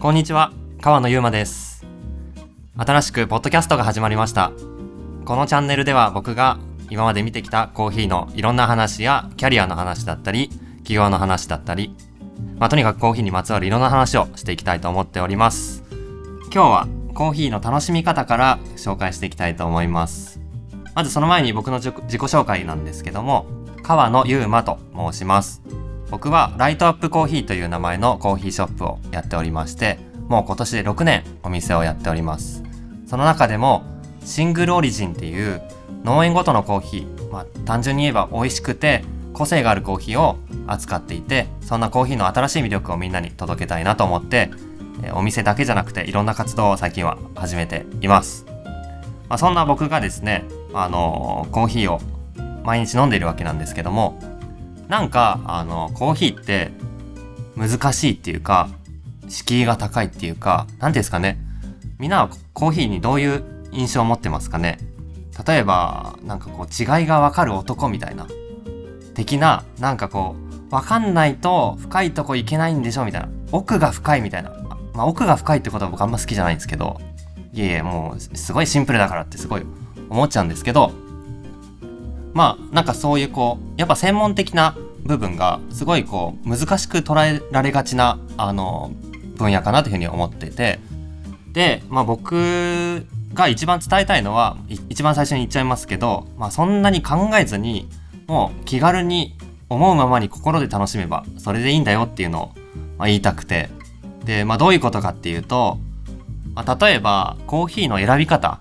こんにちは、川野ゆうまです。新しくポッドキャストが始まりました。このチャンネルでは僕が今まで見てきたコーヒーのいろんな話やキャリアの話だったり、企業の話だったり、まあ、とにかくコーヒーにまつわるいろんな話をしていきたいと思っております。今日はコーヒーの楽しみ方から紹介していきたいと思います。まずその前に僕の自己紹介なんですけども、川野ゆうまと申します。僕はライトアップコーヒーという名前のコーヒーショップをやっておりまして、もう今年で6年お店をやっております。その中でもシングルオリジンっていう農園ごとのコーヒー、まあ、単純に言えば美味しくて個性があるコーヒーを扱っていて、そんなコーヒーの新しい魅力をみんなに届けたいなと思って、お店だけじゃなくていろんな活動を最近は始めています。まあ、そんな僕がですね、あのコーヒーを毎日飲んでいるわけなんですけども、なんか、あの、コーヒーって難しいっていうか、敷居が高いっていうか、なんていうんですかね。みんなはコーヒーにどういう印象を持ってますかね例えば、なんかこう違いがわかる男みたいな。的な、なんかこう、わかんないと深いとこ行けないんでしょみたいな。奥が深いみたいな。まあ奥が深いってことは僕あんま好きじゃないんですけど、いえいえ、もうすごいシンプルだからってすごい思っちゃうんですけど、まあなんかそういうこうやっぱ専門的な部分がすごいこう難しく捉えられがちなあの分野かなというふうに思ってて。でまあ僕が一番伝えたいのは一番最初に言っちゃいますけど、まあ、そんなに考えずにもう気軽に思うままに心で楽しめばそれでいいんだよっていうのを、ま、言いたくて。で、まあ、どういうことかっていうと、まあ、例えばコーヒーの選び方。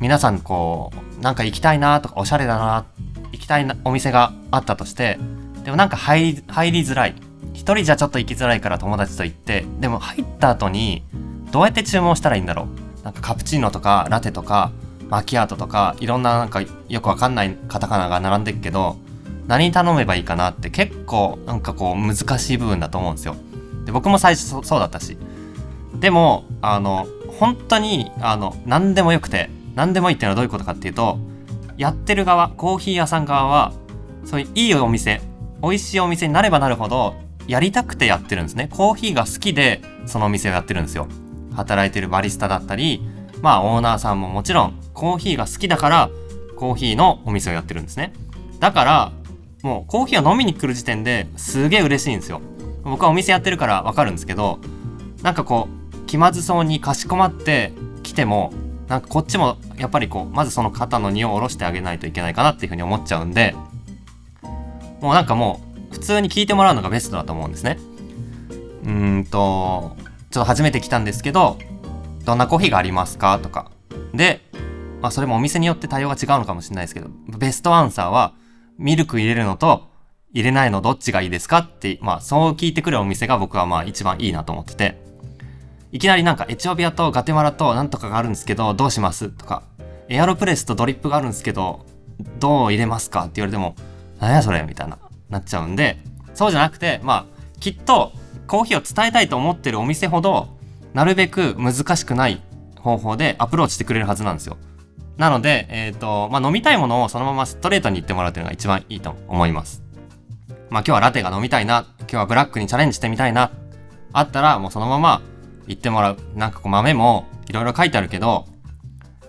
皆さんこうなんか行きたいなとかおしゃれだな行きたいなお店があったとしてでもなんか入り入りづらい。一人じゃちょっと行きづらいから友達と行ってでも入った後にどうやって注文したらいいんだろう？なんかカプチーノとかラテとかマキアートとかいろんななんかよくわかんないカタカナが並んでるけど何頼めばいいかなって結構なんかこう難しい部分だと思うんですよ。で僕も最初そそうだったし。でもあの本当にあの何でもよくて何でもいいっていうのはどういうことかっていうとやってる側コーヒー屋さん側はそういういいお店美味しいお店になればなるほどやりたくてやってるんですね。コーヒーが好きでそのお店をやってるんですよ。働いてるバリスタだったりまあオーナーさんももちろんコーヒーが好きだからコーヒーのお店をやってるんですね。だからもうコーヒーを飲みに来る時点ですげえ嬉しいんですよ。僕はお店やってるからわかるんですけどなんかこう気まずそうにかしこまって来てもなんかこっちもやっぱりこうまずその肩の荷を下ろしてあげないといけないかなっていうふうに思っちゃうんでもうなんかもう普通に聞いてもらうのがベストだと思うんですね。うんとちょっと初めて来たんですけどどんなコーヒーがありますかとか。でまあそれもお店によって対応が違うのかもしれないですけどベストアンサーはミルク入れるのと入れないのどっちがいいですかってまあそう聞いてくるお店が僕はまあ一番いいなと思ってて。いきなりなんかエチオピアとガテマラとなんとかがあるんですけどどうしますとか。エアロプレスとドリップがあるんですけどどう入れますかって言われても何やそれみたいななっちゃうんでそうじゃなくてまあきっとコーヒーを伝えたいと思ってるお店ほどなるべく難しくない方法でアプローチしてくれるはずなんですよなので、えっ、と、まあ、飲みたいものをそのままストレートに言ってもらうというのが一番いいと思います。まあ、今日はラテが飲みたいな、今日はブラックにチャレンジしてみたいな、あったらもうそのまま言ってもらう。なんかこう豆もいろいろ書いてあるけど、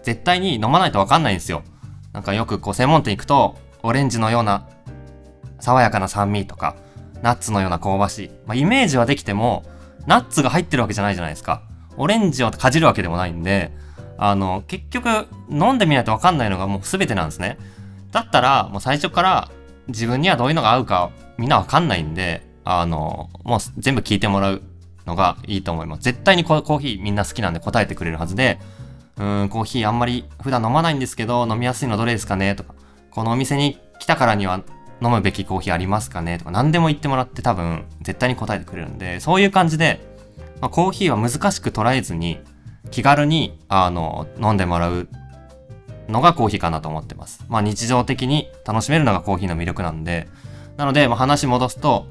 絶対に飲まないとわかんないんですよ。なんかよくこう専門店行くと、オレンジのような爽やかな酸味とか、ナッツのような香ばしい。まあ、イメージはできても、ナッツが入ってるわけじゃないじゃないですか。オレンジをかじるわけでもないんで、あの、結局、飲んでみないとわかんないのがもう全てなんですね。だったら、もう最初から自分にはどういうのが合うかみんなわかんないんで、あの、もう全部聞いてもらうのがいいと思います。絶対にコーヒーみんな好きなんで答えてくれるはずで、うーん、コーヒーあんまり普段飲まないんですけど、飲みやすいのどれですかね？とか、このお店に来たからには飲むべきコーヒーありますかね？とか、何でも言ってもらって多分絶対に答えてくれるんで、そういう感じで、まあ、コーヒーは難しく捉えずに、気軽に、あの、飲んでもらうのがコーヒーかなと思ってます。まあ日常的に楽しめるのがコーヒーの魅力なんで、なので、まあ、話戻すと、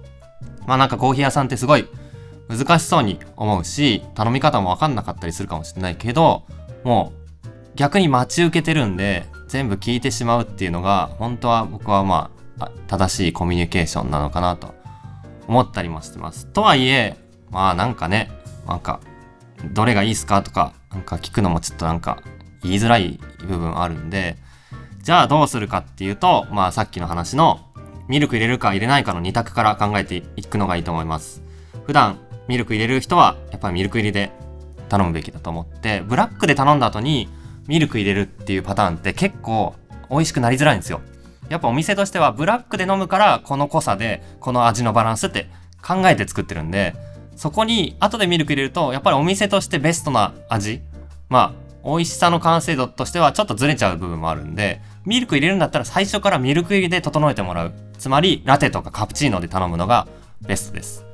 まあなんかコーヒー屋さんってすごい難しそうに思うし、頼み方もわかんなかったりするかもしれないけど、もう逆に待ち受けてるんで、全部聞いてしまうっていうのが、本当は僕はま、あ正しいコミュニケーションなのかなと思ったりもしてます。とはいえ、まあなんかね、なんかどれがいいっすかとか、なんか聞くのもちょっとなんか言いづらい部分あるんで、じゃあどうするかっていうと、まあさっきの話のミルク入れるか入れないかの2択から考えていくのがいいと思います。普段ミルク入れる人はやっぱりミルク入りで頼むべきだと思って、ブラックで頼んだ後にミルク入れるっていうパターンって結構美味しくなりづらいんですよ。やっぱお店としてはブラックで飲むからこの濃さでこの味のバランスって考えて作ってるんで、そこに後でミルク入れるとやっぱりお店としてベストな味、まあ美味しさの完成度としてはちょっとずれちゃう部分もあるんで、ミルク入れるんだったら最初からミルク入りで整えてもらう。つまり、ラテとかカプチーノで頼むのがベストです。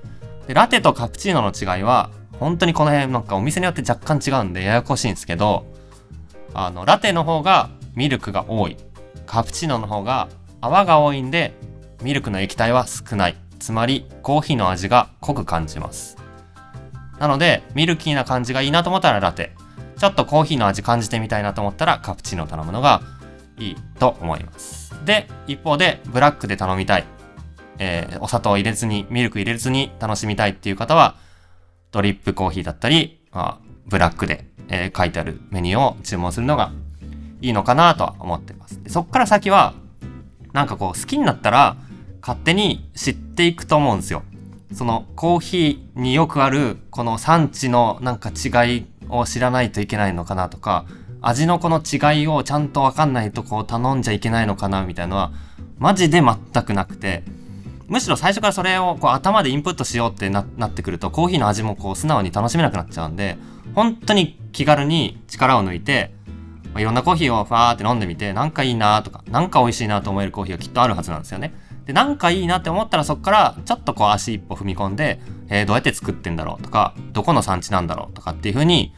で、ラテとカプチーノの違いは、本当にこの辺なんかお店によって若干違うんでややこしいんですけど、あの、ラテの方がミルクが多い。カプチーノの方が泡が多いんで、ミルクの液体は少ない。つまり、コーヒーの味が濃く感じます。なので、ミルキーな感じがいいなと思ったらラテ。ちょっとコーヒーの味感じてみたいなと思ったらカプチーノを頼むのがいいと思います。で、一方でブラックで頼みたい。えー、お砂糖を入れずに、ミルク入れずに楽しみたいっていう方は、ドリップコーヒーだったり、まあ、ブラックで、えー、書いてあるメニューを注文するのがいいのかなとは思ってます。そっから先は、なんかこう好きになったら勝手に知っていくと思うんですよ。そのコーヒーによくあるこの産地のなんか違いを知らないといけないのかなとか、味のこの違いをちゃんとわかんないとこう頼んじゃいけないのかなみたいのは、マジで全くなくて、むしろ最初からそれをこう頭でインプットしようってなってくると、コーヒーの味もこう素直に楽しめなくなっちゃうんで、本当に気軽に力を抜いて、まあ、いろんなコーヒーをファーって飲んでみて、なんかいいなとか、なんか美味しいなと思えるコーヒーがきっとあるはずなんですよね。で、なんかいいなって思ったらそこからちょっとこう足一歩踏み込んで、えー、どうやって作ってんだろうとか、どこの産地なんだろうとかっていうふうに、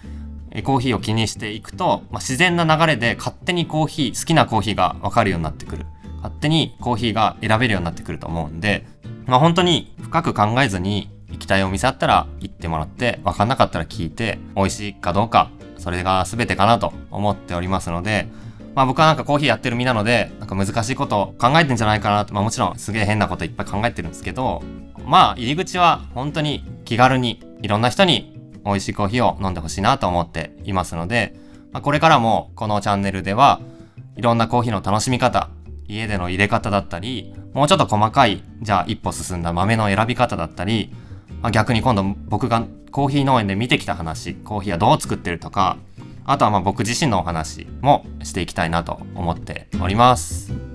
コーヒーを気にしていくと、まあ、自然な流れで勝手にコーヒー、好きなコーヒーがわかるようになってくる。勝手にコーヒーが選べるようになってくると思うんで、まあ本当に深く考えずに行きたいお店あったら行ってもらって、わかんなかったら聞いて、美味しいかどうか、それが全てかなと思っておりますので、まあ僕はなんかコーヒーやってる身なので、なんか難しいこと考えてんじゃないかなと、まあもちろんすげえ変なこといっぱい考えてるんですけど、まあ入り口は本当に気軽にいろんな人に美味しいコーヒーを飲んでほしいなと思っていますので、まあ、これからもこのチャンネルではいろんなコーヒーの楽しみ方、家での入れ方だったり、もうちょっと細かい、じゃあ一歩進んだ豆の選び方だったり、まあ、逆に今度僕がコーヒー農園で見てきた話、コーヒーはどう作ってるとか、あとはまあ僕自身のお話もしていきたいなと思っております。